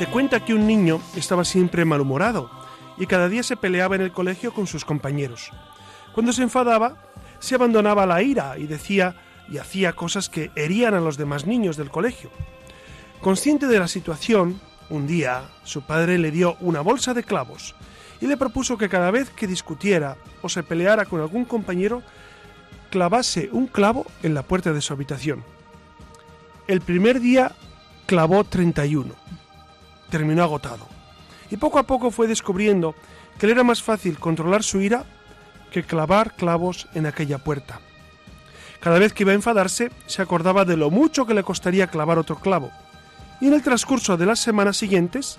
Se cuenta que un niño estaba siempre malhumorado y cada día se peleaba en el colegio con sus compañeros. Cuando se enfadaba, se abandonaba la ira y decía y hacía cosas que herían a los demás niños del colegio. Consciente de la situación, un día su padre le dio una bolsa de clavos y le propuso que cada vez que discutiera o se peleara con algún compañero, clavase un clavo en la puerta de su habitación. El primer día clavó 31 terminó agotado. Y poco a poco fue descubriendo que le era más fácil controlar su ira que clavar clavos en aquella puerta. Cada vez que iba a enfadarse, se acordaba de lo mucho que le costaría clavar otro clavo. Y en el transcurso de las semanas siguientes,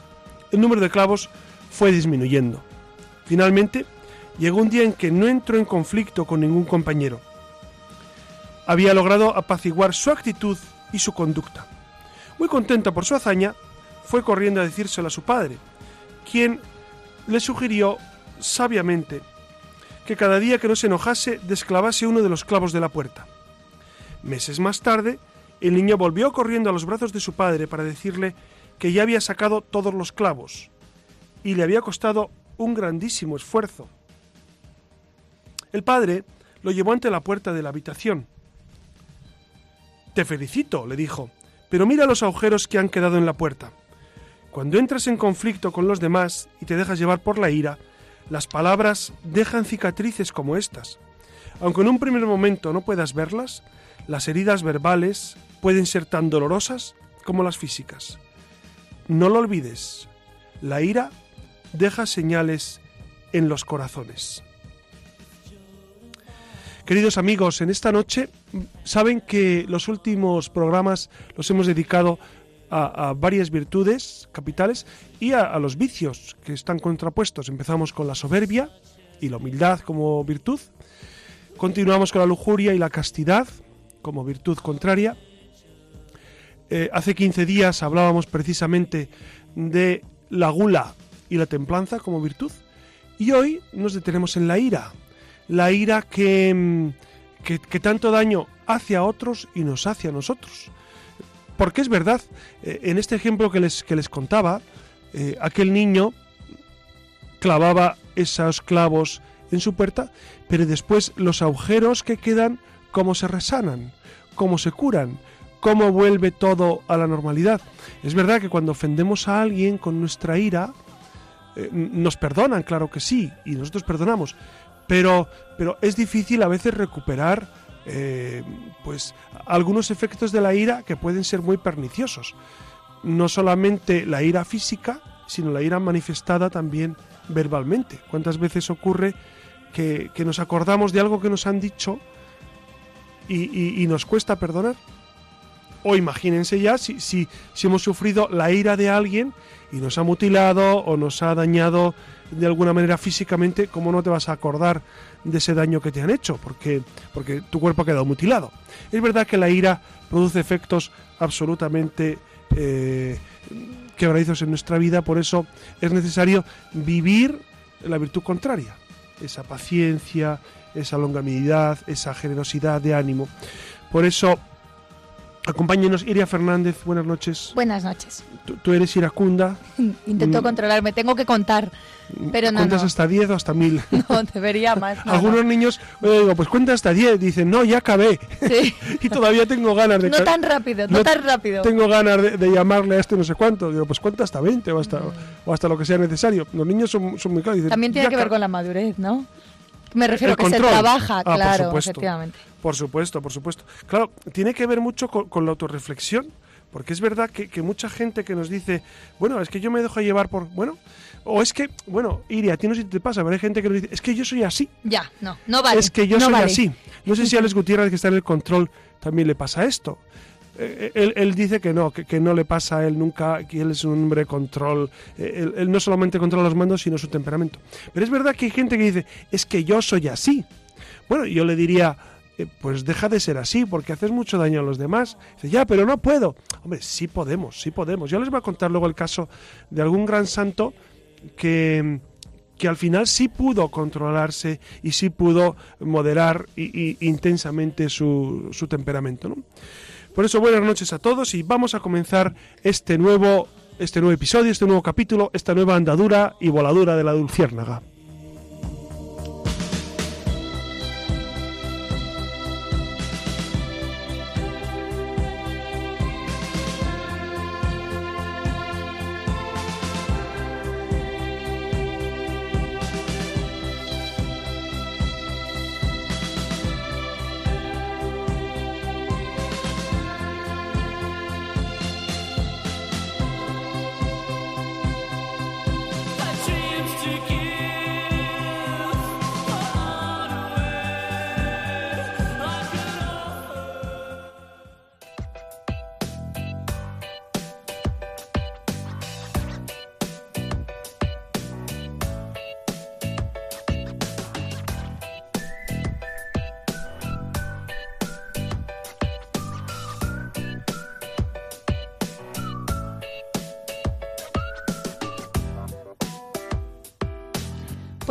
el número de clavos fue disminuyendo. Finalmente, llegó un día en que no entró en conflicto con ningún compañero. Había logrado apaciguar su actitud y su conducta. Muy contenta por su hazaña, fue corriendo a decírselo a su padre, quien le sugirió sabiamente que cada día que no se enojase desclavase uno de los clavos de la puerta. Meses más tarde, el niño volvió corriendo a los brazos de su padre para decirle que ya había sacado todos los clavos y le había costado un grandísimo esfuerzo. El padre lo llevó ante la puerta de la habitación. Te felicito, le dijo, pero mira los agujeros que han quedado en la puerta. Cuando entras en conflicto con los demás y te dejas llevar por la ira, las palabras dejan cicatrices como estas. Aunque en un primer momento no puedas verlas, las heridas verbales pueden ser tan dolorosas como las físicas. No lo olvides, la ira deja señales en los corazones. Queridos amigos, en esta noche saben que los últimos programas los hemos dedicado a, varias virtudes capitales y a, los vicios que están contrapuestos. Empezamos con la soberbia y la humildad como virtud. Continuamos con la lujuria y la castidad como virtud contraria. Eh, hace 15 días hablábamos precisamente de la gula y la templanza como virtud. Y hoy nos detenemos en la ira. La ira que, mm, que, que tanto daño hace a otros y nos hace a nosotros. Porque es verdad, eh, en este ejemplo que les, que les contaba, eh, aquel niño clavaba esos clavos en su puerta, pero después los agujeros que quedan, cómo se resanan, cómo se curan, cómo vuelve todo a la normalidad. Es verdad que cuando ofendemos a alguien con nuestra ira, eh, nos perdonan, claro que sí, y nosotros perdonamos, pero, pero es difícil a veces recuperar eh, pues algunos efectos de la ira que pueden ser muy perniciosos. No solamente la ira física, sino la ira manifestada también verbalmente. ¿Cuántas veces ocurre que, nos acordamos de algo que nos han dicho y, nos cuesta perdonar? O imagínense ya si, si, si hemos sufrido la ira de alguien y nos ha mutilado o nos ha dañado de alguna manera físicamente, ¿cómo no te vas a acordar de ese daño que te han hecho? Porque, porque tu cuerpo ha quedado mutilado. Es verdad que la ira produce efectos absolutamente eh, quebradizos en nuestra vida, por eso es necesario vivir la virtud contraria, esa paciencia, esa longanimidad, esa generosidad de ánimo. Por eso Acompáñenos Iria Fernández, buenas noches. Buenas noches. Tú, eres iracunda. Intento mm. controlarme, tengo que contar. Pero no, ¿Cuentas hasta 10 o hasta 1000? No, debería más. Algunos niños, digo, pues cuenta hasta 10, dicen, no, ya acabé. Sí. y todavía tengo ganas de... No tan rápido, no, tan rápido. Tengo ganas de, llamarle a este no sé cuánto. Digo, pues cuenta hasta 20 o hasta, mm. o hasta lo que sea necesario. Los niños son, son muy claros. También tiene que ver con la madurez, ¿no? Me refiero a que se trabaja, ah, claro, efectivamente. Por supuesto, por supuesto. Claro, tiene que ver mucho con, la autorreflexión, porque es verdad que, mucha gente que nos dice, bueno, es que yo me dejo llevar por, bueno, o es que, bueno, Iria, a ti no sé si te pasa, pero hay gente que nos dice, es que yo soy así. Ya, no, no vale. Es que yo soy así. No sé si a Alex Gutiérrez, que está en el control, también le pasa esto. Eh, él, él, dice que no, que, no le pasa a él nunca, que él es un hombre control. Eh, él, no solamente controla los mandos, sino su temperamento. Pero es verdad que hay gente que dice, es que yo soy así. Bueno, yo le diría, eh, pues deja de ser así, porque haces mucho daño a los demás. Dice, ya, pero no puedo. Hombre, sí podemos, sí podemos. Yo les voy a contar luego el caso de algún gran santo que que al final sí pudo controlarse y sí pudo moderar intensamente su, temperamento. ¿no? Por eso buenas noches a todos y vamos a comenzar este nuevo, este nuevo episodio, este nuevo capítulo, esta nueva andadura y voladura de la dulciérnaga.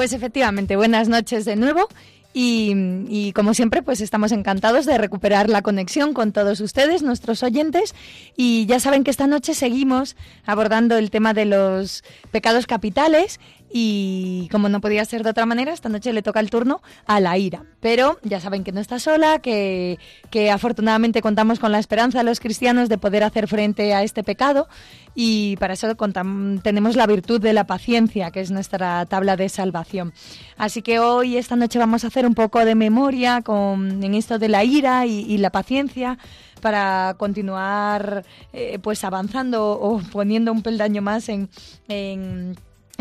Pues efectivamente, buenas noches de nuevo. Y, como siempre, pues estamos encantados de recuperar la conexión con todos ustedes, nuestros oyentes. Y ya saben que esta noche seguimos abordando el tema de los pecados capitales y como no podía ser de otra manera, esta noche le toca el turno a la ira. Pero ya saben que no está sola, que, que afortunadamente contamos con la esperanza de los cristianos de poder hacer frente a este pecado y para eso tenemos la virtud de la paciencia, que es nuestra tabla de salvación. Así que hoy, esta noche, vamos a hacer un poco de memoria con, en esto de la ira y, la paciencia para continuar eh, pues avanzando o poniendo un peldaño más en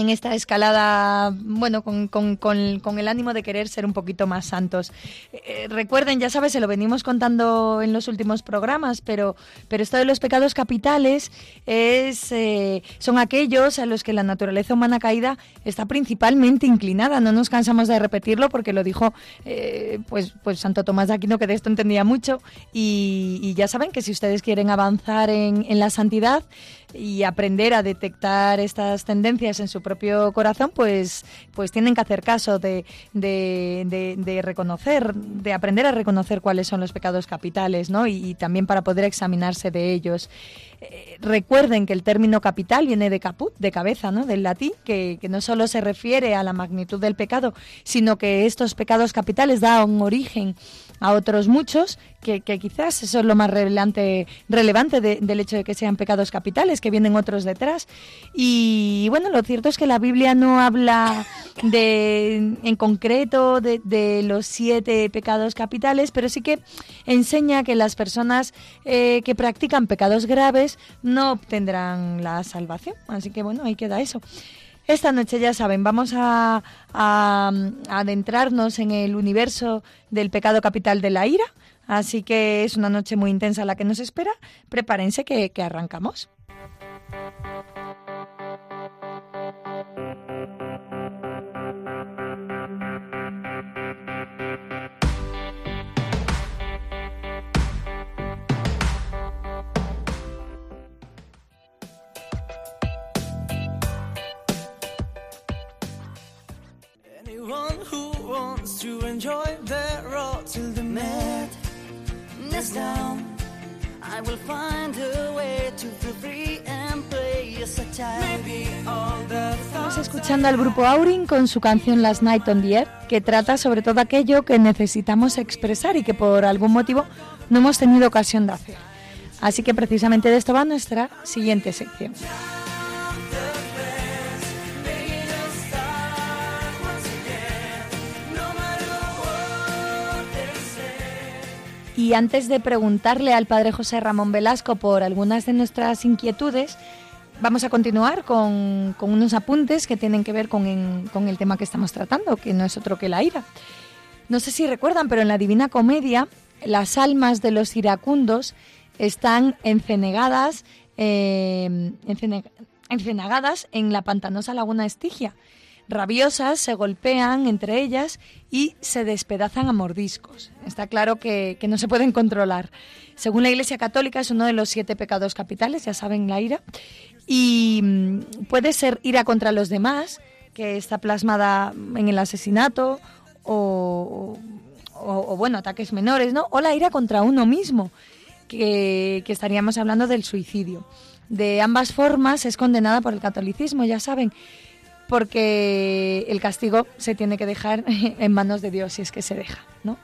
esta escalada, bueno, con, con, con, el ánimo de querer ser un poquito más santos. Eh, recuerden, ya sabes, se lo venimos contando en los últimos programas, pero, pero esto de los pecados capitales es, eh, son aquellos a los que la naturaleza humana caída está principalmente inclinada. No nos cansamos de repetirlo porque lo dijo eh, pues, pues Santo Tomás de Aquino, que de esto entendía mucho. Y, y ya saben que si ustedes quieren avanzar en, en la santidad, y aprender a detectar estas tendencias en su propio corazón, pues, pues tienen que hacer caso de, de, reconocer, de aprender a reconocer cuáles son los pecados capitales, ¿no? Y, también para poder examinarse de ellos. Eh, recuerden que el término capital viene de caput, de cabeza, ¿no? Del latín, que, que no solo se refiere a la magnitud del pecado, sino que estos pecados capitales dan origen a otros muchos, que, quizás eso es lo más relevante, relevante del hecho de que sean pecados capitales, que vienen otros detrás. Y bueno, lo cierto es que la Biblia no habla de, en concreto de, los siete pecados capitales, pero sí que enseña que las personas eh, que practican pecados graves no obtendrán la salvación. Así que bueno, ahí queda eso. Esta noche, ya saben, vamos a, adentrarnos en el universo del pecado capital de la ira. Así que es una noche muy intensa la que nos espera. Prepárense que, arrancamos. Escuchando al grupo Aurin con su canción Last Night on the Air, que trata sobre todo aquello que necesitamos expresar y que por algún motivo no hemos tenido ocasión de hacer. Así que precisamente de esto va nuestra siguiente sección. Y antes de preguntarle al padre José Ramón Velasco por algunas de nuestras inquietudes, vamos a continuar con, unos apuntes que tienen que ver con, el tema que estamos tratando, que no es otro que la ira. No sé si recuerdan, pero en la Divina Comedia las almas de los iracundos están encenegadas, eh, encenegadas en la pantanosa laguna Estigia. Rabiosas se golpean entre ellas y se despedazan a mordiscos. Está claro que, no se pueden controlar. Según la Iglesia Católica es uno de los siete pecados capitales, ya saben, la ira. Y mm, puede ser ira contra los demás, que está plasmada en el asesinato o, bueno, ataques menores, ¿no? O la ira contra uno mismo, que, que estaríamos hablando del suicidio. De ambas formas es condenada por el catolicismo, ya saben porque el castigo se tiene que dejar en manos de Dios si es que se deja, ¿no?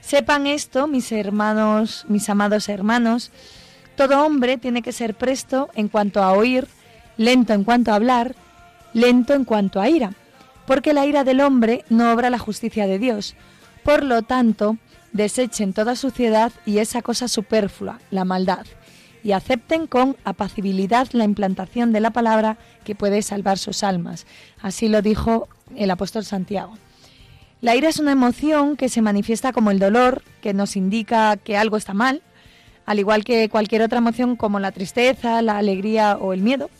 Sepan esto, mis hermanos, mis amados hermanos, todo hombre tiene que ser presto en cuanto a oír, lento en cuanto a hablar, lento en cuanto a ira, porque la ira del hombre no obra la justicia de Dios. Por lo tanto, desechen toda suciedad y esa cosa superflua, la maldad, y acepten con apacibilidad la implantación de la palabra que puede salvar sus almas. Así lo dijo el apóstol Santiago. La ira es una emoción que se manifiesta como el dolor, que nos indica que algo está mal, al igual que cualquier otra emoción como la tristeza, la alegría o el miedo.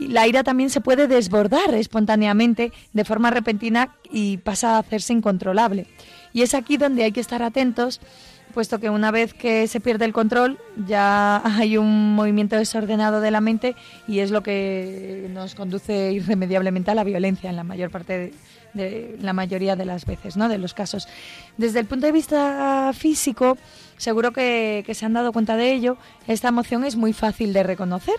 Y la ira también se puede desbordar espontáneamente de forma repentina y pasa a hacerse incontrolable. Y es aquí donde hay que estar atentos puesto que una vez que se pierde el control ya hay un movimiento desordenado de la mente y es lo que nos conduce irremediablemente a la violencia en la mayor parte de, la mayoría de las veces, ¿no? De los casos. Desde el punto de vista físico, seguro que, que se han dado cuenta de ello, esta emoción es muy fácil de reconocer.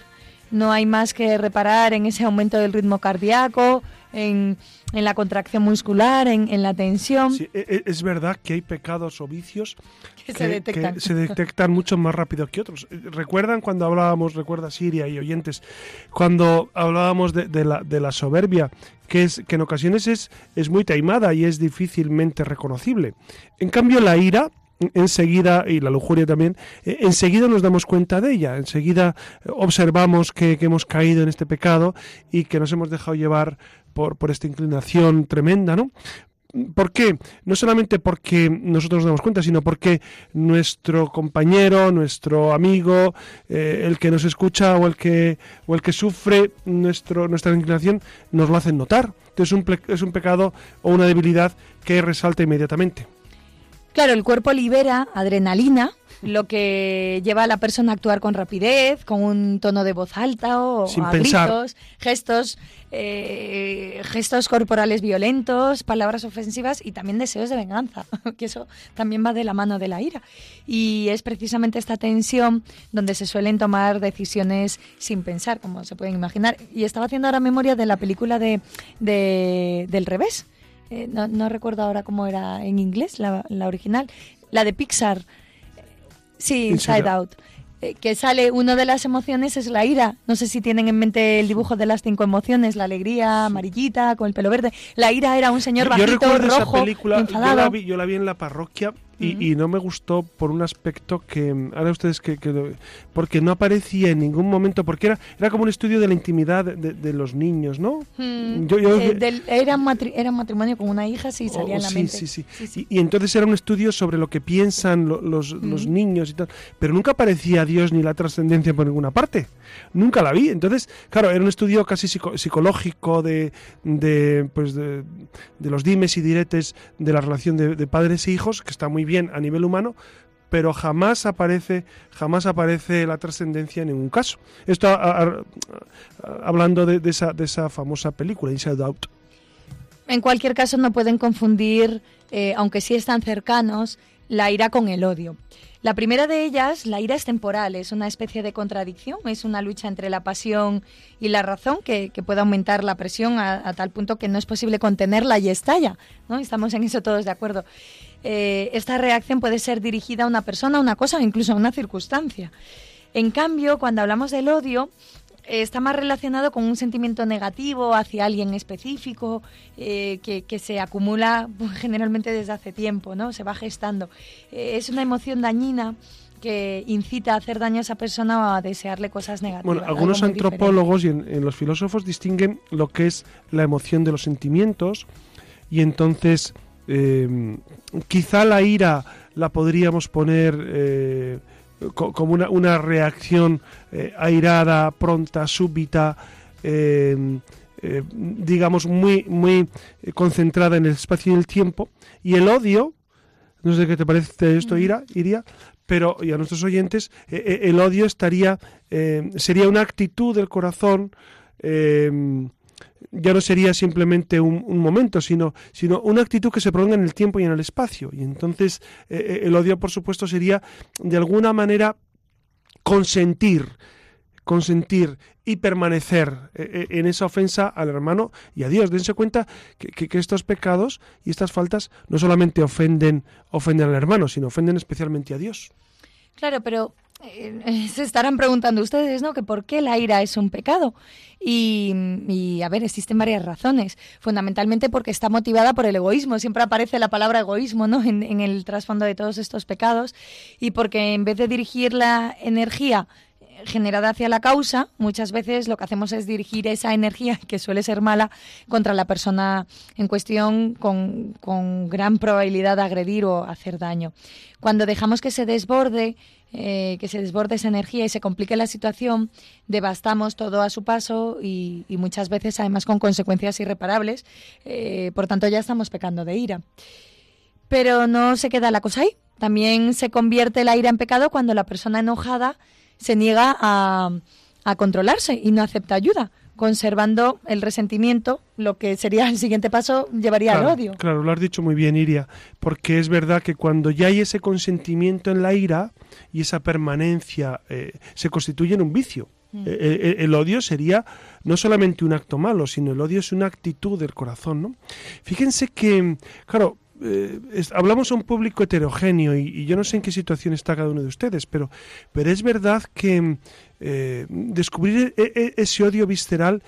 No hay más que reparar en ese aumento del ritmo cardíaco, en, la contracción muscular, en, la tensión. Sí, e, e, es verdad que hay pecados o vicios que, se, detectan. mucho más rápido que otros. ¿Recuerdan cuando hablábamos, recuerda Siria y oyentes, cuando hablábamos de, la, de la soberbia, que, es, que en ocasiones es, es muy taimada y es difícilmente reconocible? En cambio, la ira enseguida, y la lujuria también, eh, enseguida nos damos cuenta de ella, enseguida observamos que, hemos caído en este pecado y que nos hemos dejado llevar por, esta inclinación tremenda, ¿no? ¿Por qué? No solamente porque nosotros nos damos cuenta, sino porque nuestro compañero, nuestro amigo, eh, el que nos escucha o el que, o el que sufre nuestro, nuestra inclinación, nos lo hacen notar. Es un, es un pecado o una debilidad que resalta inmediatamente. Claro, el cuerpo libera adrenalina, lo que lleva a la persona a actuar con rapidez, con un tono de voz alta o a gritos, gestos, eh, gestos corporales violentos, palabras ofensivas y también deseos de venganza, que eso también va de la mano de la ira. Y es precisamente esta tensión donde se suelen tomar decisiones sin pensar, como se pueden imaginar. Y estaba haciendo ahora memoria de la película de, de del revés eh, no, recuerdo ahora cómo era en inglés, la, original, la de Pixar, sí, Inside, Out. Eh, que sale, una de las emociones es la ira. No sé si tienen en mente el dibujo de las cinco emociones, la alegría, amarillita, con el pelo verde. La ira era un señor bajito, rojo, enfadado. yo la vi en la parroquia y, no me gustó por un aspecto que ahora ustedes que, porque no aparecía en ningún momento porque era era como un estudio de la intimidad de, los niños no hmm. eh, era, un era matrimonio con una hija sí salía en la oh, mente. sí, sí, sí. Y, entonces era un estudio sobre lo que piensan los, los niños y tal pero nunca aparecía Dios ni la trascendencia por ninguna parte. Nunca la vi. Entonces claro era un estudio casi psicológico de de pues de, los dimes y diretes de la relación de padres e hijos que está muy bien a nivel humano, pero jamás aparece, jamás aparece la trascendencia en ningún caso. Esto hablando de, esa, de esa famosa película, Inside Out. En cualquier caso, no pueden confundir, eh, aunque sí están cercanos, la ira con el odio. La primera de ellas, la ira es temporal, es una especie de contradicción, es una lucha entre la pasión y la razón que, puede aumentar la presión a, tal punto que no es posible contenerla y estalla. ¿no? Estamos en eso todos de acuerdo. Eh, esta reacción puede ser dirigida a una persona, a una cosa o incluso a una circunstancia. En cambio, cuando hablamos del odio, está más relacionado con un sentimiento negativo hacia alguien específico eh, que, se acumula pues, generalmente desde hace tiempo, ¿no? Se va gestando. Eh, es una emoción dañina que incita a hacer daño a esa persona o a desearle cosas negativas. Bueno, algunos antropólogos y en, los filósofos distinguen lo que es la emoción de los sentimientos y entonces eh, quizá la ira la podríamos poner como una, una reacción eh, airada, pronta, súbita, eh, eh, digamos, muy, muy concentrada en el espacio y el tiempo. Y el odio, no sé qué te parece esto, Ira, Iria, pero y a nuestros oyentes, el odio estaría, sería una actitud del corazón ya no sería simplemente un, momento, sino, sino una actitud que se prolonga en el tiempo y en el espacio. Y entonces eh, eh, el odio, por supuesto, sería de alguna manera consentir, consentir y permanecer eh, en esa ofensa al hermano y a Dios. Dense cuenta que, que, estos pecados y estas faltas no solamente ofenden, ofenden al hermano, sino ofenden especialmente a Dios. Claro, pero eh, se estarán preguntando ustedes, ¿no? Que por qué la ira es un pecado. Y, a ver, existen varias razones. Fundamentalmente porque está motivada por el egoísmo. Siempre aparece la palabra egoísmo, ¿no? En, el trasfondo de todos estos pecados. Y porque en vez de dirigir la energía generada hacia la causa, muchas veces lo que hacemos es dirigir esa energía, que suele ser mala, contra la persona en cuestión con, con gran probabilidad de agredir o hacer daño. Cuando dejamos que se desborde, eh, que se desborde esa energía y se complique la situación, devastamos todo a su paso y, muchas veces además con consecuencias irreparables. Eh, por tanto, ya estamos pecando de ira. Pero no se queda la cosa ahí. También se convierte la ira en pecado cuando la persona enojada se niega a, a controlarse y no acepta ayuda conservando el resentimiento, lo que sería el siguiente paso llevaría al odio. Claro, lo has dicho muy bien, Iria, porque es verdad que cuando ya hay ese consentimiento en la ira y esa permanencia, eh, se constituye en un vicio. Mm. Eh, eh, el, odio sería no solamente un acto malo, sino el odio es una actitud del corazón. ¿no? Fíjense que, claro, hablamos a un público heterogéneo y, yo no sé en qué situación está cada uno de ustedes, pero, pero es verdad que eh, descubrir e, e, ese odio visceral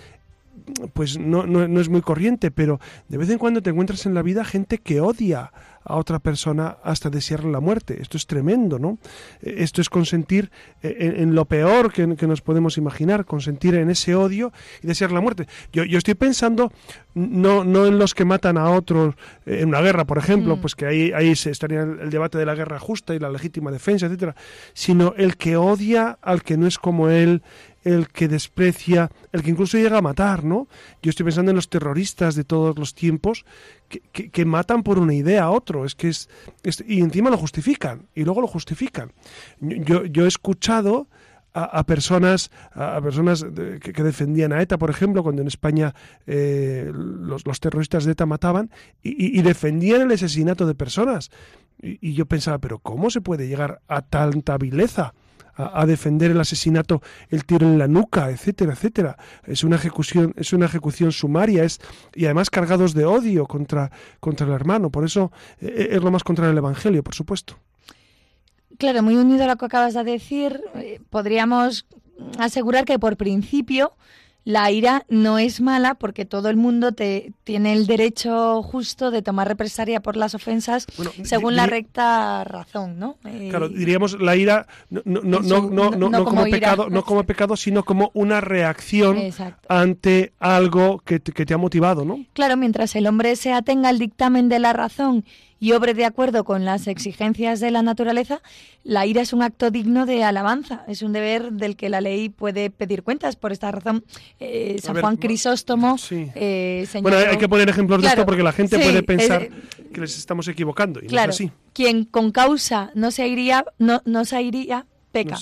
pues no, no, es muy corriente, pero de vez en cuando te encuentras en la vida gente que odia a otra persona hasta desearle la muerte. Esto es tremendo, ¿no? Eh, esto es consentir eh, en, lo peor que, nos podemos imaginar, consentir en ese odio y desear la muerte. Yo, yo estoy pensando no, no en los que matan a otros eh, en una guerra, por ejemplo, mm. pues que ahí, ahí se estaría el debate de la guerra justa y la legítima defensa, etcétera, sino el que odia al que no es como él, el que desprecia, el que incluso llega a matar, ¿no? Yo estoy pensando en los terroristas de todos los tiempos que, que, matan por una idea a otro, es que es, y encima lo justifican, y luego lo justifican. Yo, yo he escuchado a, personas a, personas que, defendían a ETA, por ejemplo, cuando en España eh, los, los, terroristas de ETA mataban y, defendían el asesinato de personas. Y, y, yo pensaba, pero ¿cómo se puede llegar a tanta vileza? A, defender el asesinato, el tiro en la nuca, etcétera, etcétera. Es una ejecución, es una ejecución sumaria, es y además cargados de odio contra, contra el hermano. Por eso eh, eh, es lo más contra el Evangelio, por supuesto. Claro, muy unido a lo que acabas de decir, eh, podríamos asegurar que por principio la ira no es mala porque todo el mundo te, tiene el derecho justo de tomar represalia por las ofensas según la recta razón, ¿no? Eh, claro, diríamos la ira no, no, no, no, no, como, pecado, no como pecado, sino como una reacción ante algo que que te ha motivado, ¿no? Claro, mientras el hombre se atenga al dictamen de la razón y obre de acuerdo con las exigencias de la naturaleza, la ira es un acto digno de alabanza, es un deber del que la ley puede pedir cuentas. Por esta razón, eh, San Juan Crisóstomo eh, Bueno, hay que poner ejemplos de esto porque la gente puede pensar que les estamos equivocando y claro, no es así. Quien con causa no se iría, no, no se iría, peca.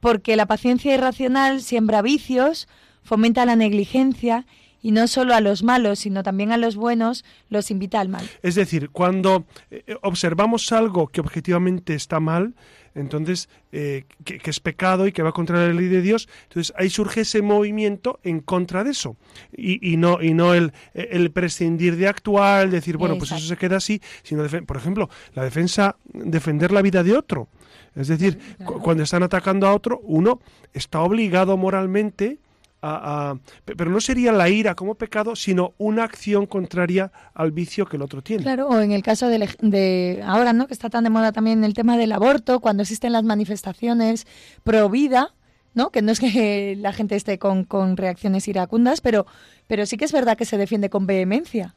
Porque la paciencia irracional siembra vicios, fomenta la negligencia y no solo a los malos, sino también a los buenos, los invita al mal. Es decir, cuando eh, observamos algo que objetivamente está mal, entonces eh, que, es pecado y que va contra la ley de Dios, entonces ahí surge ese movimiento en contra de eso. Y, no y no el, el, prescindir de actuar, decir bueno pues eso se queda así, sino por ejemplo la defensa defender la vida de otro, es decir cuando están atacando a otro uno está obligado moralmente pero no sería la ira como pecado, sino una acción contraria al vicio que el otro tiene. Claro, o en el caso de, ahora, ¿no? Que está tan de moda también el tema del aborto, cuando existen las manifestaciones pro vida, ¿no? Que no es que la gente esté con, con reacciones iracundas, pero, pero sí que es verdad que se defiende con vehemencia.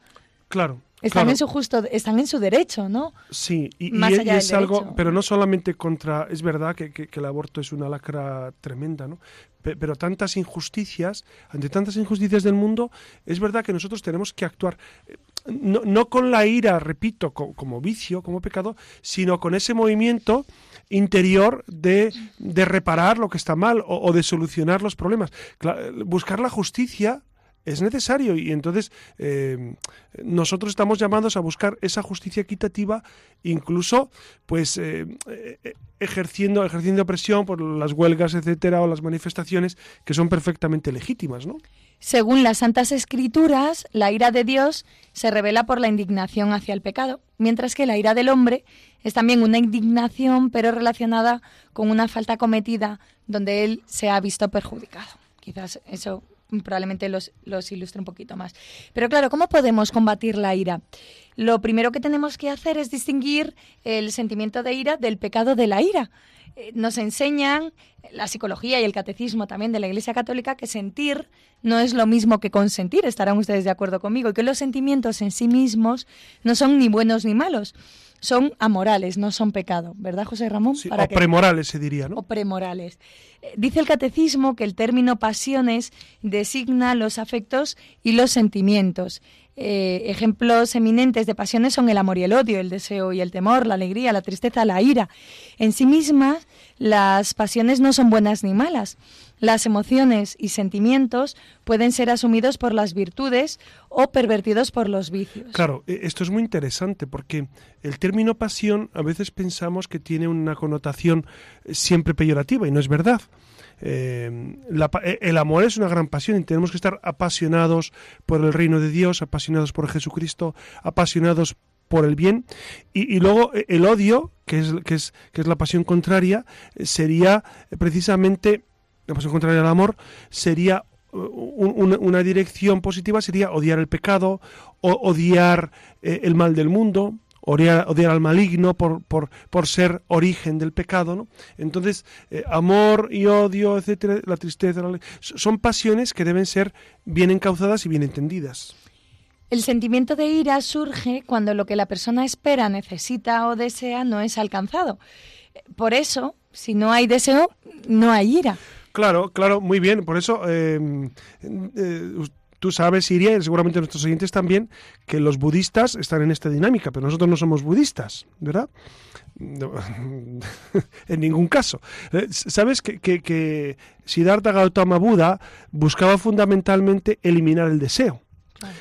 Claro, están en su justo, están en su derecho, ¿no? Sí, y, es algo, pero no solamente contra, es verdad que, que, el aborto es una lacra tremenda, ¿no? pero tantas injusticias, ante tantas injusticias del mundo, es verdad que nosotros tenemos que actuar eh, no, no con la ira, repito, como, vicio, como pecado, sino con ese movimiento interior de, de reparar lo que está mal o, o de solucionar los problemas. Buscar la justicia es necesario. Y entonces eh, nosotros estamos llamados a buscar esa justicia equitativa incluso pues eh, eh, ejerciendo ejerciendo presión por las huelgas etcétera o las manifestaciones que son perfectamente legítimas no según las santas escrituras la ira de Dios se revela por la indignación hacia el pecado mientras que la ira del hombre es también una indignación pero relacionada con una falta cometida donde él se ha visto perjudicado. Quizás eso probablemente los, los ilustre un poquito más. Pero claro, ¿cómo podemos combatir la ira? Lo primero que tenemos que hacer es distinguir el sentimiento de ira del pecado de la ira. Eh, nos enseñan la psicología y el catecismo también de la Iglesia Católica que sentir no es lo mismo que consentir, estarán ustedes de acuerdo conmigo, y que los sentimientos en sí mismos no son ni buenos ni malos son amorales, no son pecado, ¿verdad, José Ramón? o premorales se diría, ¿no? O premorales. Eh, dice el catecismo que el término pasiones designa los afectos y los sentimientos. Eh, ejemplos eminentes de pasiones son el amor y el odio, el deseo y el temor, la alegría, la tristeza, la ira. En sí mismas, las pasiones no son buenas ni malas. Las emociones y sentimientos pueden ser asumidos por las virtudes o pervertidos por los vicios. Claro, e, esto es muy interesante porque el término pasión a veces pensamos que tiene una connotación eh, siempre peyorativa y no es verdad. Eh, e, el amor es una gran pasión y tenemos que estar apasionados por el reino de Dios, apasionados por Jesucristo, apasionados por el bien y, luego eh, el odio que es, la pasión contraria eh, sería precisamente la pasión contraria al amor sería una, dirección positiva sería odiar el pecado o odiar el mal del mundo odiar, al maligno por, por, por, ser origen del pecado, ¿no? Entonces, eh, amor y odio, etcétera, la tristeza, son pasiones que deben ser bien encauzadas y bien entendidas. El sentimiento de ira surge cuando lo que la persona espera, necesita o desea no es alcanzado. Por eso, si no hay deseo, no hay ira. Claro, claro, muy bien. Por eso eh, eh, Tú sabes, Siria, y seguramente nuestros oyentes también, que los budistas están en esta dinámica, pero nosotros no somos budistas, ¿verdad? en ningún caso. Eh, Sabes que, que, que Siddhartha Gautama Buda buscaba fundamentalmente eliminar el deseo.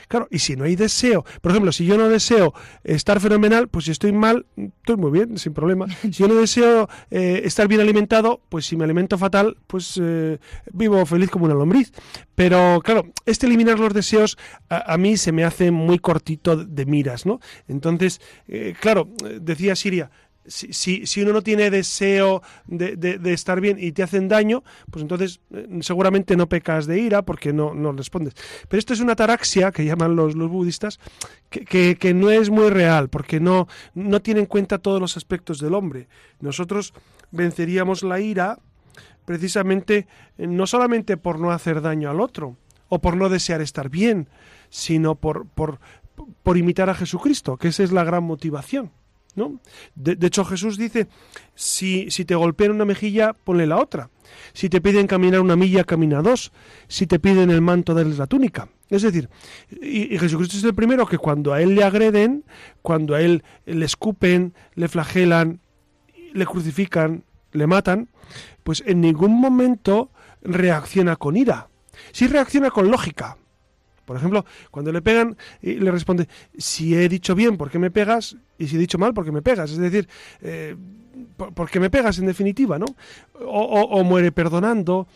Claro, y si no hay deseo, por ejemplo, si yo no deseo estar fenomenal, pues si estoy mal, estoy muy bien, sin problema. Si yo no deseo eh, estar bien alimentado, pues si me alimento fatal, pues eh, vivo feliz como una lombriz. Pero claro, este eliminar los deseos a, mí se me hace muy cortito de miras, ¿no? Entonces, eh, claro, decía Siria, si, si, uno no tiene deseo de, de, estar bien y te hacen daño, pues entonces eh, seguramente no pecas de ira porque no, no respondes. Pero esto es una ataraxia que llaman los, los budistas que, que, no es muy real porque no, no tiene en cuenta todos los aspectos del hombre. Nosotros venceríamos la ira precisamente eh, no solamente por no hacer daño al otro o por no desear estar bien, sino por, por, por imitar a Jesucristo, que esa es la gran motivación. De, hecho, Jesús dice, si, si te golpean una mejilla, ponle la otra. Si te piden caminar una milla, camina dos. Si te piden el manto, darles la túnica. Es decir, y, Jesucristo es el primero que cuando a él le agreden, cuando a él le escupen, le flagelan, le crucifican, le matan, pues en ningún momento reacciona con ira. Sí reacciona con lógica. Por ejemplo, cuando le pegan, y le responde, si he dicho bien, ¿por qué me pegas? Y si he dicho mal, ¿por qué me pegas? Es decir, eh, ¿por, qué me pegas en definitiva? ¿no? O, muere perdonando.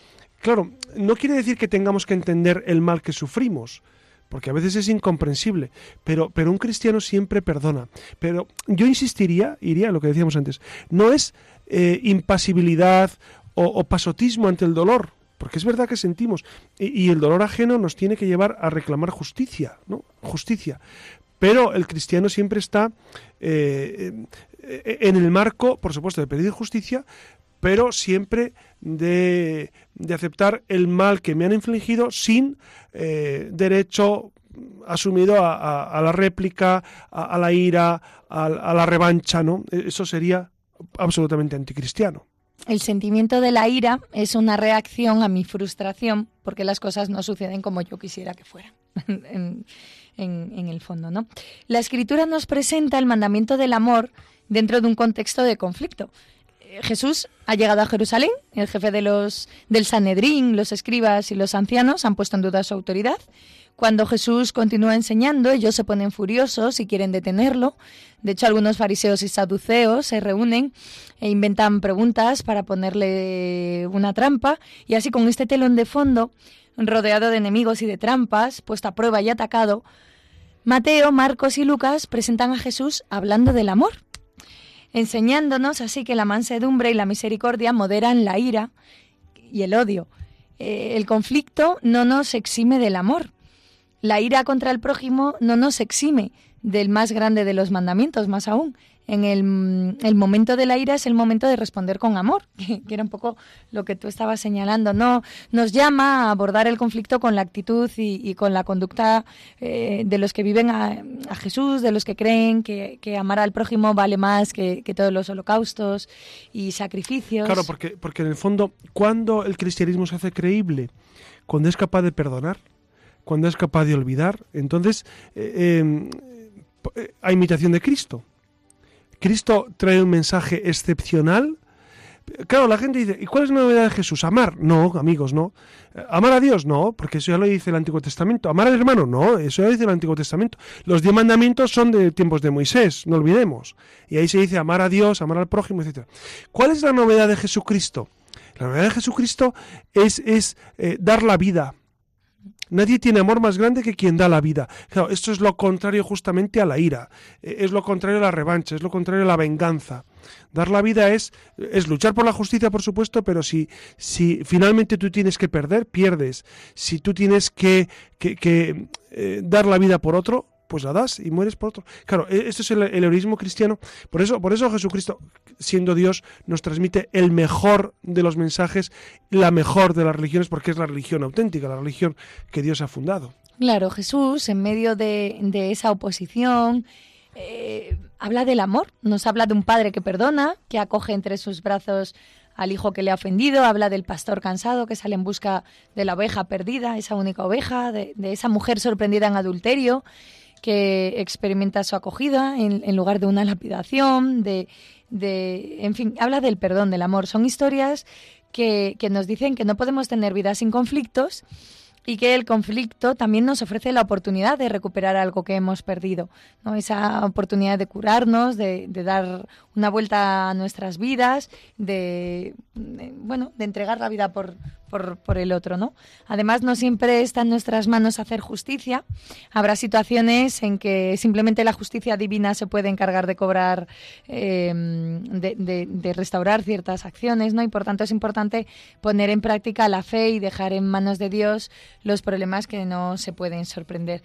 Claro, no quiere decir que tengamos que entender el mal que sufrimos, porque a veces es incomprensible, pero, pero un cristiano siempre perdona. Pero yo insistiría, iría a lo que decíamos antes, no es eh, impasibilidad o, pasotismo ante el dolor, porque es verdad que sentimos, y, el dolor ajeno nos tiene que llevar a reclamar justicia, ¿no? Justicia. Pero el cristiano siempre está eh, eh, en el marco, por supuesto, de pedir justicia, pero siempre de, aceptar el mal que me han infligido sin eh, derecho asumido a, la réplica, a, la ira, a, a, la revancha, ¿no? Eso sería absolutamente anticristiano. El sentimiento de la ira es una reacción a mi frustración porque las cosas no suceden como yo quisiera que fueran. en, el fondo, ¿no? La escritura nos presenta el mandamiento del amor dentro de un contexto de conflicto. Eh, Jesús ha llegado a Jerusalén, el jefe de los, del Sanedrín, los escribas y los ancianos han puesto en duda su autoridad. Cuando Jesús continúa enseñando, ellos se ponen furiosos y quieren detenerlo. De hecho, algunos fariseos y saduceos se reúnen e inventan preguntas para ponerle una trampa. Y así, con este telón de fondo, rodeado de enemigos y de trampas, puesto a prueba y atacado, Mateo, Marcos y Lucas presentan a Jesús hablando del amor, enseñándonos así que la mansedumbre y la misericordia moderan la ira y el odio. Eh, el conflicto no nos exime del amor. La ira contra el prójimo no nos exime del más grande de los mandamientos, más aún. En el, momento de la ira es el momento de responder con amor, que, era un poco lo que tú estabas señalando. No nos llama a abordar el conflicto con la actitud y, con la conducta eh, de los que viven a, Jesús, de los que creen que, amar al prójimo vale más que, que, todos los holocaustos y sacrificios. Claro, porque, porque en el fondo, cuando el cristianismo se hace creíble, cuando es capaz de perdonar, cuando es capaz de olvidar. Entonces, eh, em, eh, a imitación de Cristo. Cristo trae un mensaje excepcional. Claro, la gente dice, ¿y cuál es la novedad de Jesús? Amar. No, amigos, no. Amar a Dios, no, porque eso ya lo dice el Antiguo Testamento. Amar al hermano, no, eso ya lo dice el Antiguo Testamento. Los diez mandamientos son de tiempos de Moisés, no olvidemos. Y ahí se dice amar a Dios, amar al prójimo, etc. ¿Cuál es la novedad de Jesucristo? La novedad de Jesucristo es, es eh, dar la vida, Nadie tiene amor más grande que quien da la vida. Claro, esto es lo contrario justamente a la ira, eh, es lo contrario a la revancha, es lo contrario a la venganza. Dar la vida es, es luchar por la justicia, por supuesto, pero si, si finalmente tú tienes que perder, pierdes. Si tú tienes que, que, eh, dar la vida por otro, pues la das y mueres por otro. Claro, e, esto es el, heroísmo cristiano. Por eso, por eso Jesucristo, siendo Dios, nos transmite el mejor de los mensajes, la mejor de las religiones, porque es la religión auténtica, la religión que Dios ha fundado. Claro, Jesús, en medio de, esa oposición, eh, habla del amor, nos habla de un padre que perdona, que acoge entre sus brazos al hijo que le ha ofendido, habla del pastor cansado que sale en busca de la oveja perdida, esa única oveja, de esa mujer sorprendida en adulterio que experimenta su acogida en, lugar de una lapidación, de, de, en fin, habla del perdón, del amor. Son historias que, que nos dicen que no podemos tener vidas sin conflictos y que el conflicto también nos ofrece la oportunidad de recuperar algo que hemos perdido, ¿no? esa oportunidad de curarnos, de, dar una vuelta a nuestras vidas, de, bueno, de entregar la vida por, por, el otro, ¿no? Además, no siempre está en nuestras manos hacer justicia. Habrá situaciones en que simplemente la justicia divina se puede encargar de cobrar, em, de, de, restaurar ciertas acciones, ¿no? Y por tanto es importante poner en práctica la fe y dejar en manos de Dios los problemas que no se pueden sorprender.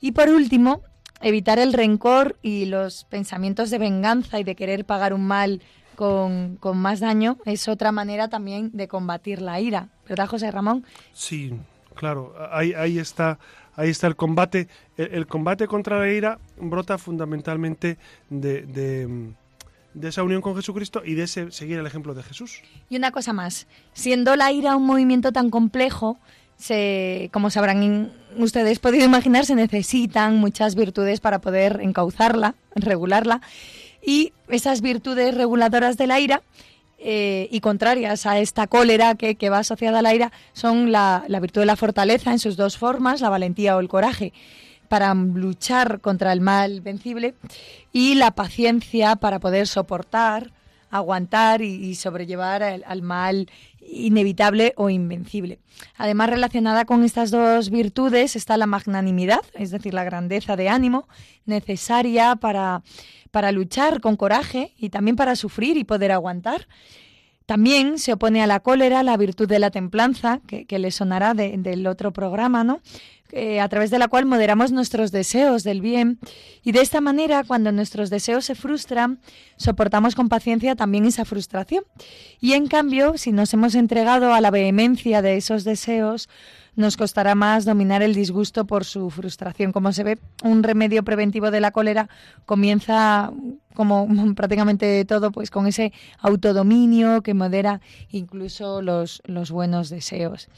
Y por último, evitar el rencor y los pensamientos de venganza y de querer pagar un mal con, más daño es otra manera también de combatir la ira, ¿verdad, José Ramón? Sí, claro, ahí, ahí está ahí está el combate. El, combate contra la ira brota fundamentalmente de, de, de, esa unión con Jesucristo y de ese seguir el ejemplo de Jesús. Y una cosa más, siendo la ira un movimiento tan complejo, se, como sabrán ustedes podido imaginar, se necesitan muchas virtudes para poder encauzarla, regularla. Y esas virtudes reguladoras de la ira eh, y contrarias a esta cólera que, va asociada a la ira son la, la virtud de la fortaleza en sus dos formas, la valentía o el coraje para luchar contra el mal vencible y la paciencia para poder soportar, aguantar y, sobrellevar al, mal inevitable o invencible. Además, relacionada con estas dos virtudes está la magnanimidad, es decir, la grandeza de ánimo necesaria para, para luchar con coraje y también para sufrir y poder aguantar. También se opone a la cólera la virtud de la templanza, que, le sonará del otro programa, ¿no? Eh, a través de la cual moderamos nuestros deseos del bien. Y de esta manera, cuando nuestros deseos se frustran, soportamos con paciencia también esa frustración. Y en cambio, si nos hemos entregado a la vehemencia de esos deseos, nos costará más dominar el disgusto por su frustración. Como se ve, un remedio preventivo de la cólera comienza como prácticamente todo, pues con ese autodominio que modera incluso los, los buenos deseos.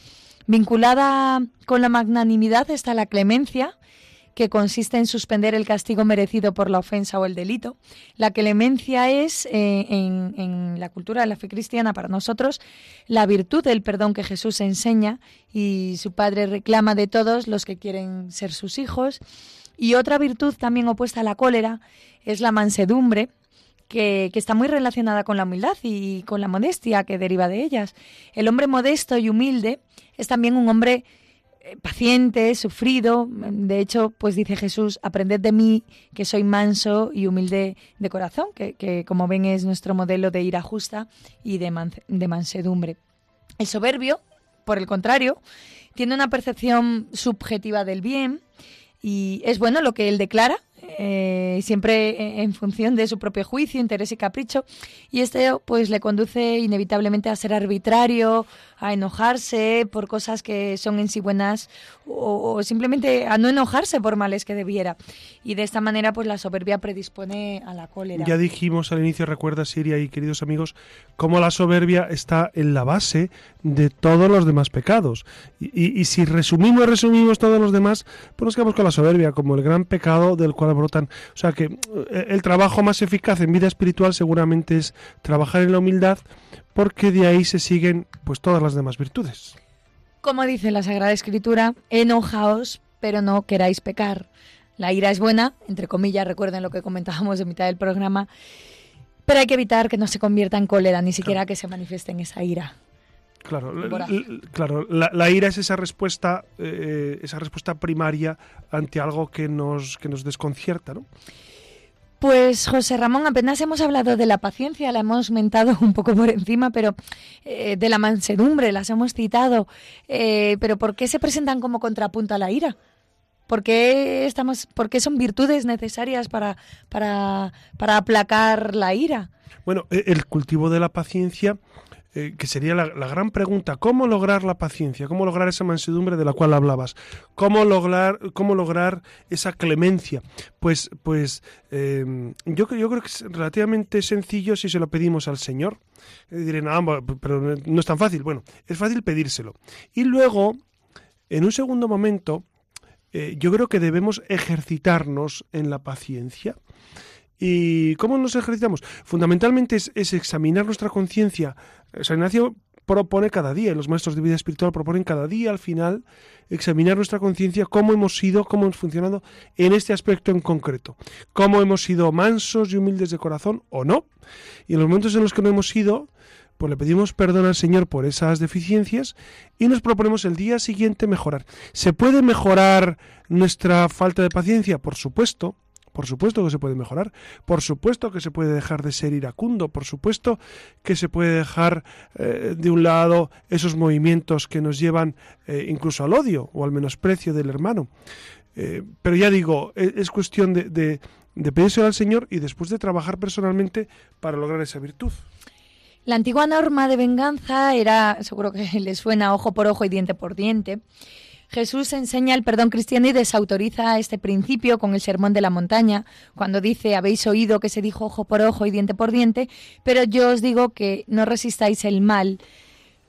Vinculada con la magnanimidad está la clemencia, que consiste en suspender el castigo merecido por la ofensa o el delito. La clemencia es, eh, en, la cultura de la fe cristiana, para nosotros, la virtud del perdón que Jesús enseña y su Padre reclama de todos los que quieren ser sus hijos. Y otra virtud también opuesta a la cólera es la mansedumbre, que, está muy relacionada con la humildad y con la modestia que deriva de ellas. El hombre modesto y humilde es también un hombre paciente, sufrido. De hecho, pues dice Jesús, aprended de mí que soy manso y humilde de corazón, que, como ven es nuestro modelo de ira justa y de, de mansedumbre. El soberbio, por el contrario, tiene una percepción subjetiva del bien y es bueno lo que él declara, eh, siempre en función de su propio juicio, interés y capricho, y esto pues le conduce inevitablemente a ser arbitrario, a enojarse por cosas que son en sí buenas o, simplemente a no enojarse por males que debiera. Y de esta manera pues la soberbia predispone a la cólera. Ya dijimos al inicio, recuerda Siria y queridos amigos, cómo la soberbia está en la base de todos los demás pecados. Y, si resumimos, resumimos todos los demás, pues nos quedamos con la soberbia como el gran pecado del cual brotan. O sea que eh, el trabajo más eficaz en vida espiritual seguramente es trabajar en la humildad, porque de ahí se siguen pues todas las demás virtudes. Como dice la Sagrada Escritura, enojaos, pero no queráis pecar. La ira es buena, entre comillas, recuerden lo que comentábamos en mitad del programa, pero hay que evitar que no se convierta en cólera, ni siquiera que se manifieste en esa ira. Claro, claro la, ira es esa respuesta, eh, esa respuesta primaria ante algo que nos, que nos desconcierta, ¿no? Pues José Ramón, apenas hemos hablado de la paciencia, la hemos mentado un poco por encima, pero eh, de la mansedumbre las hemos citado. Eh, pero ¿por qué se presentan como contrapunto a la ira? ¿Por qué, estamos, por qué son virtudes necesarias para, para, para aplacar la ira? Bueno, e, el cultivo de la paciencia eh, que sería la, gran pregunta, ¿cómo lograr la paciencia? ¿Cómo lograr esa mansedumbre de la cual hablabas? ¿Cómo lograr, cómo lograr esa clemencia? Pues, pues eh, yo, yo creo que es relativamente sencillo si se lo pedimos al Señor. Eh, diré, no, pero no es tan fácil. Bueno, es fácil pedírselo. Y luego, en un segundo momento, yo creo que debemos ejercitarnos en la paciencia. ¿Y cómo nos ejercitamos? Fundamentalmente es, examinar nuestra conciencia. San Ignacio propone cada día, los maestros de vida espiritual proponen cada día al final examinar nuestra conciencia, cómo hemos sido, cómo hemos funcionado en este aspecto en concreto, cómo hemos sido mansos y humildes de corazón o no. Y en los momentos en los que no hemos sido, pues le pedimos perdón al Señor por esas deficiencias y nos proponemos el día siguiente mejorar. ¿Se puede mejorar nuestra falta de paciencia? Por supuesto. Por supuesto que se puede mejorar, por supuesto que se puede dejar de ser iracundo, por supuesto que se puede dejar eh, de un lado esos movimientos que nos llevan eh, incluso al odio o al menosprecio del hermano. Eh, pero ya digo, e, es, cuestión de, de, de al Señor y después de trabajar personalmente para lograr esa virtud. La antigua norma de venganza era, seguro que les suena ojo por ojo y diente por diente, Jesús enseña el perdón cristiano y desautoriza este principio con el sermón de la montaña, cuando dice, habéis oído que se dijo ojo por ojo y diente por diente, pero yo os digo que no resistáis el mal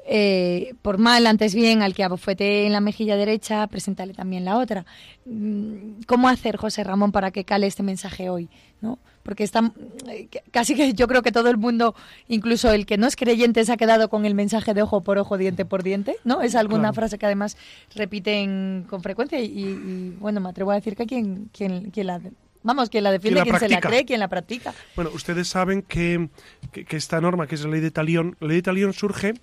eh, por mal, antes bien, al que abofete en la mejilla derecha, preséntale también la otra. Mm, ¿Cómo hacer, José Ramón, para que cale este mensaje hoy? ¿no? Porque está, eh, casi que yo creo que todo el mundo, incluso el que no es creyente, se ha quedado con el mensaje de ojo por ojo, diente por diente, ¿no? Es alguna frase que además repiten con frecuencia y, bueno, me atrevo a decir que quien, quien, quien la Vamos, quien la defiende, quien, se la cree, quien la practica. Bueno, ustedes saben que, esta norma, que es la ley de Talión, la ley de Talión surge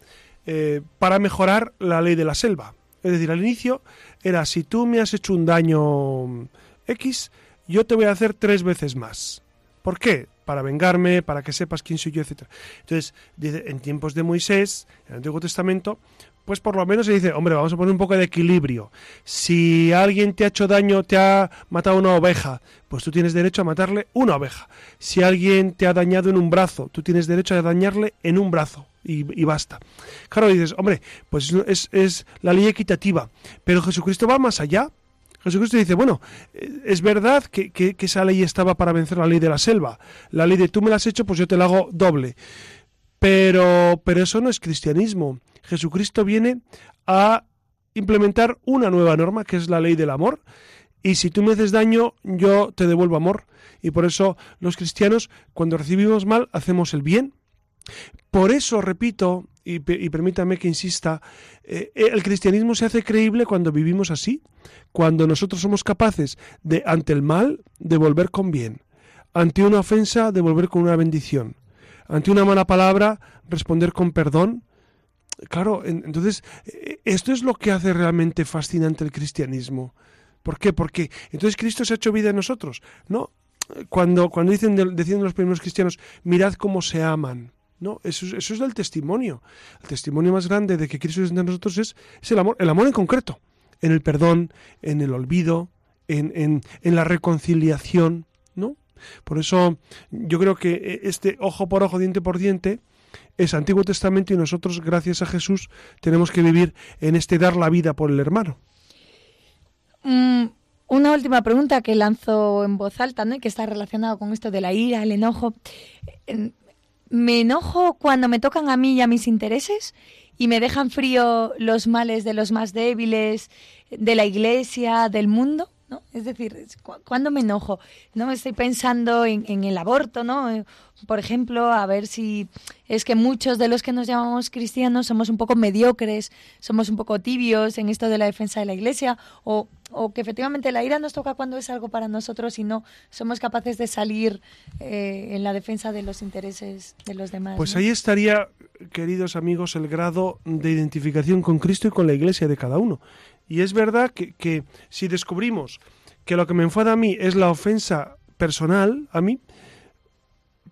eh, para mejorar la ley de la selva. Es decir, al inicio era, si tú me has hecho un daño X, yo te voy a hacer tres veces más. ¿Por qué? Para vengarme, para que sepas quién soy yo, etc. Entonces, en tiempos de Moisés, en el Antiguo Testamento, pues por lo menos se dice, hombre, vamos a poner un poco de equilibrio. Si alguien te ha hecho daño, te ha matado una oveja, pues tú tienes derecho a matarle una oveja. Si alguien te ha dañado en un brazo, tú tienes derecho a dañarle en un brazo. Y, basta. Claro, dices, hombre, pues es, la ley equitativa. Pero Jesucristo va más allá. Jesucristo dice, bueno, eh, es verdad que, que, esa ley estaba para vencer la ley de la selva. La ley de tú me la has hecho, pues yo te la hago doble. Pero, pero eso no es cristianismo. Jesucristo viene a implementar una nueva norma, que es la ley del amor. Y si tú me haces daño, yo te devuelvo amor. Y por eso los cristianos, cuando recibimos mal, hacemos el bien. Por eso, repito, y, permítame que insista, eh, el cristianismo se hace creíble cuando vivimos así, cuando nosotros somos capaces de, ante el mal, devolver con bien, ante una ofensa, devolver con una bendición, ante una mala palabra, responder con perdón, Claro, entonces, eh, esto es lo que hace realmente fascinante el cristianismo. ¿Por qué? Porque entonces Cristo se ha hecho vida en nosotros, ¿no? Cuando, cuando dicen, los primeros cristianos, mirad cómo se aman. No, eso, eso es del testimonio. El testimonio más grande de que Cristo es de nosotros es, el amor, el amor en concreto, en el perdón, en el olvido, en, en, la reconciliación, ¿no? Por eso yo creo que eh, este ojo por ojo, diente por diente, es Antiguo Testamento y nosotros, gracias a Jesús, tenemos que vivir en este dar la vida por el hermano. Mm, una última pregunta que lanzo en voz alta, ¿no? que está relacionado con esto de la ira, el enojo. ¿Me enojo cuando me tocan a mí y a mis intereses y me dejan frío los males de los más débiles, de la iglesia, del mundo? ¿no? Es decir, cuando me enojo, no estoy pensando en, el aborto, ¿no? Por ejemplo, a ver si es que muchos de los que nos llamamos cristianos somos un poco mediocres, somos un poco tibios en esto de la defensa de la Iglesia, o, que efectivamente la ira nos toca cuando es algo para nosotros y no somos capaces de salir eh, en la defensa de los intereses de los demás. Pues ahí estaría, queridos amigos, el grado de identificación con Cristo y con la Iglesia de cada uno. Y es verdad que, si descubrimos que lo que me enfada a mí es la ofensa personal a mí,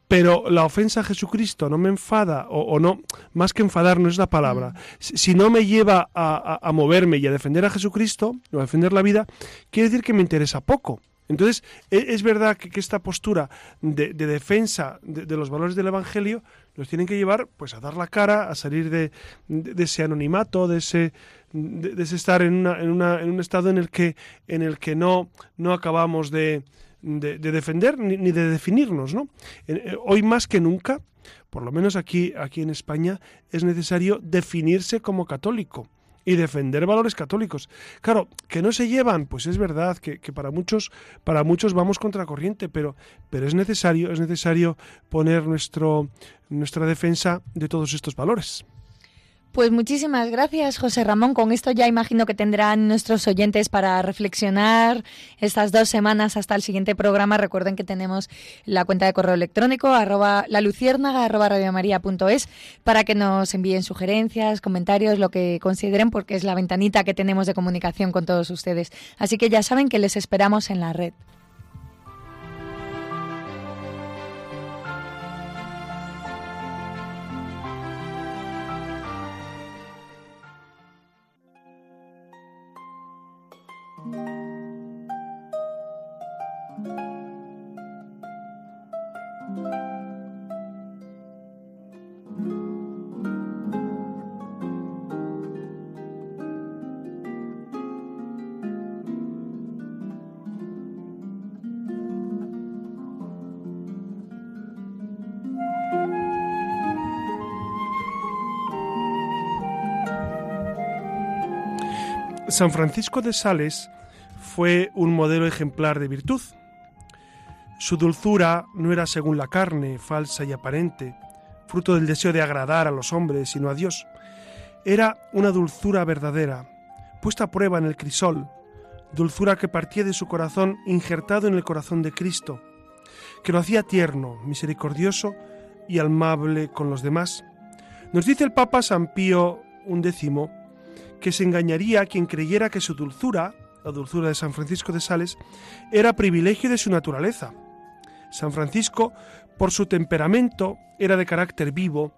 pero la ofensa a Jesucristo no me enfada, o, no, más que enfadar no es la palabra, mm. si, no me lleva a, moverme y a defender a Jesucristo, o a defender la vida, quiere decir que me interesa poco. Entonces, e, es verdad que, esta postura de, defensa de, los valores del Evangelio nos tienen que llevar pues a dar la cara, a salir de, ese anonimato, de ese, de, estar en, una, en, una, en, un estado en el que, en el que no, no acabamos de, defender ni, ni, de definirnos. ¿no? Eh, hoy más que nunca, por lo menos aquí, aquí en España, es necesario definirse como católico y defender valores católicos. Claro, que no se llevan, pues es verdad que, que, para muchos, para muchos vamos contracorriente, pero, pero es necesario, es necesario poner nuestro, nuestra defensa de todos estos valores. Pues muchísimas gracias, José Ramón. Con esto ya imagino que tendrán nuestros oyentes para reflexionar estas dos semanas hasta el siguiente programa. Recuerden que tenemos la cuenta de correo electrónico arroba la luciérnaga arroba radiomaria.es para que nos envíen sugerencias, comentarios, lo que consideren, porque es la ventanita que tenemos de comunicación con todos ustedes. Así que ya saben que les esperamos en la red. San Francisco de Sales fue un modelo ejemplar de virtud. Su dulzura no era según la carne, falsa y aparente, fruto del deseo de agradar a los hombres, sino a Dios. Era una dulzura verdadera, puesta a prueba en el crisol, dulzura que partía de su corazón injertado en el corazón de Cristo, que lo hacía tierno, misericordioso y amable con los demás. Nos dice el Papa San Pío XI que se engañaría quien creyera que su dulzura, la dulzura de San Francisco de Sales, era privilegio de su naturaleza. San Francisco, por su temperamento, era de carácter vivo,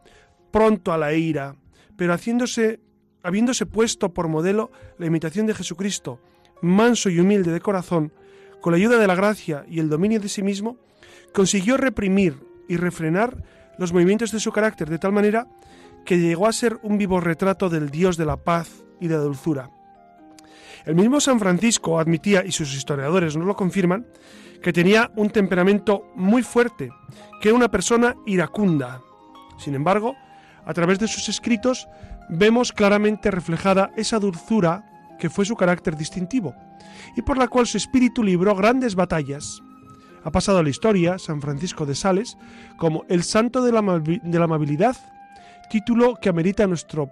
pronto a la ira, pero haciéndose, habiéndose puesto por modelo la imitación de Jesucristo, manso y humilde de corazón, con la ayuda de la gracia y el dominio de sí mismo, consiguió reprimir y refrenar los movimientos de su carácter de tal manera que llegó a ser un vivo retrato del Dios de la paz y de dulzura. El mismo San Francisco admitía, y sus historiadores nos lo confirman, que tenía un temperamento muy fuerte, que era una persona iracunda. Sin embargo, a través de sus escritos vemos claramente reflejada esa dulzura que fue su carácter distintivo, y por la cual su espíritu libró grandes batallas. Ha pasado a la historia San Francisco de Sales como el santo de la, de la amabilidad, título que amerita nuestro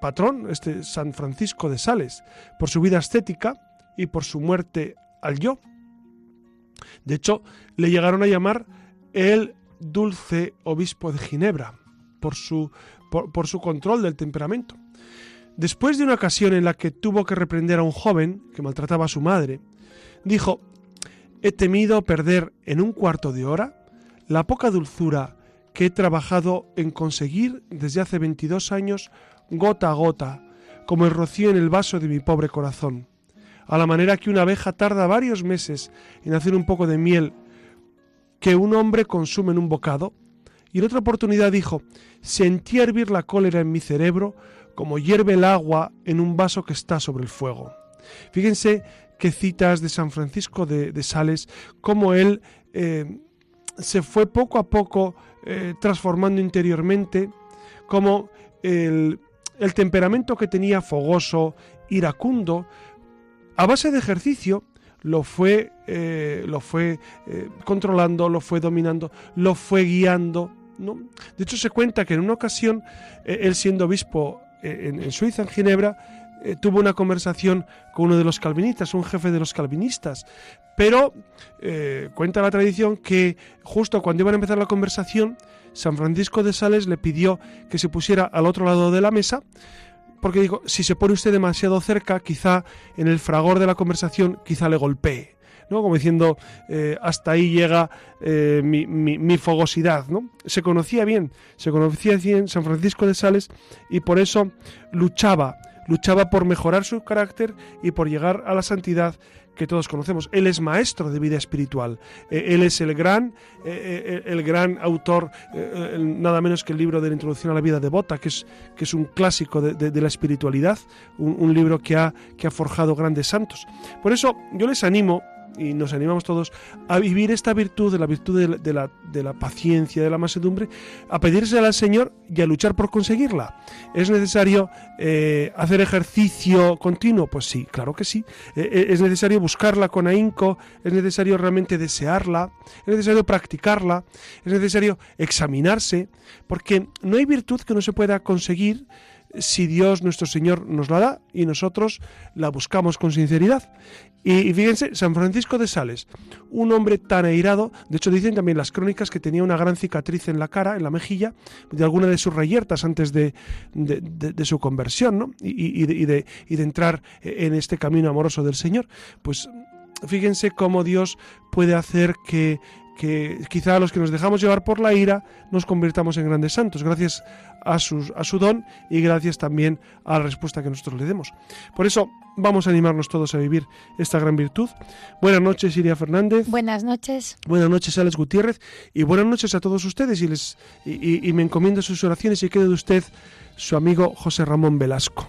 patrón, este San Francisco de Sales, por su vida estética y por su muerte al yo. De hecho, le llegaron a llamar el dulce obispo de Ginebra, por su, por, su control del temperamento. Después de una ocasión en la que tuvo que reprender a un joven que maltrataba a su madre, dijo, he temido perder en un cuarto de hora la poca dulzura que he trabajado en conseguir desde hace 22 años gota a gota, como el rocío en el vaso de mi pobre corazón, a la manera que una abeja tarda varios meses en hacer un poco de miel que un hombre consume en un bocado, y en otra oportunidad dijo, sentí hervir la cólera en mi cerebro como hierve el agua en un vaso que está sobre el fuego. Fíjense qué citas de San Francisco de, Sales, cómo él eh, se fue poco a poco eh, transformando interiormente, como el, el temperamento que tenía fogoso, iracundo, a base de ejercicio lo fue, eh, lo fue eh, controlando, lo fue dominando, lo fue guiando. ¿no? De hecho, se cuenta que en una ocasión, eh, él siendo obispo en, Suiza, en Ginebra, tuvo una conversación con uno de los calvinistas, un jefe de los calvinistas. Pero cuenta la tradición que justo cuando iban a empezar la conversación, San Francisco de Sales le pidió que se pusiera al otro lado de la mesa, porque dijo, si se pone usted demasiado cerca, quizá en el fragor de la conversación, quizá le golpee. ¿no? Como diciendo, eh, hasta ahí llega eh, mi, fogosidad, ¿no? Se conocía bien, se conocía bien San Francisco de Sales y por eso luchaba, luchaba por mejorar su carácter y por llegar a la santidad que todos conocemos. Él es maestro de vida espiritual. Eh, él es el gran, eh, eh, el gran autor, nada menos que el libro de la introducción a la vida devota, que es, que es un clásico de, la espiritualidad, un, libro que ha, que ha forjado grandes santos. Por eso yo les animo y nos animamos todos a vivir esta virtud, de la virtud de la, de la, paciencia, de la masedumbre, a pedírsela al Señor y a luchar por conseguirla. ¿Es necesario eh, hacer ejercicio continuo? Pues sí, claro que sí. Eh, eh, es necesario buscarla con ahínco, es necesario realmente desearla, es necesario practicarla, es necesario examinarse, porque no hay virtud que no se pueda conseguir si Dios nuestro Señor nos la da y nosotros la buscamos con sinceridad. Y, fíjense, San Francisco de Sales, un hombre tan airado, de hecho dicen también las crónicas que tenía una gran cicatriz en la cara, en la mejilla, de alguna de sus reyertas antes de, su conversión, ¿no? Y, y, de, y de entrar en este camino amoroso del Señor. Pues fíjense cómo Dios puede hacer que que quizá los que nos dejamos llevar por la ira nos convirtamos en grandes santos, gracias a, sus, a su don y gracias también a la respuesta que nosotros le demos. Por eso vamos a animarnos todos a vivir esta gran virtud. Buenas noches, Iria Fernández. Buenas noches. Buenas noches, Alex Gutiérrez. Y buenas noches a todos ustedes. Y, les, y, y me encomiendo sus oraciones y quede de usted su amigo José Ramón Velasco.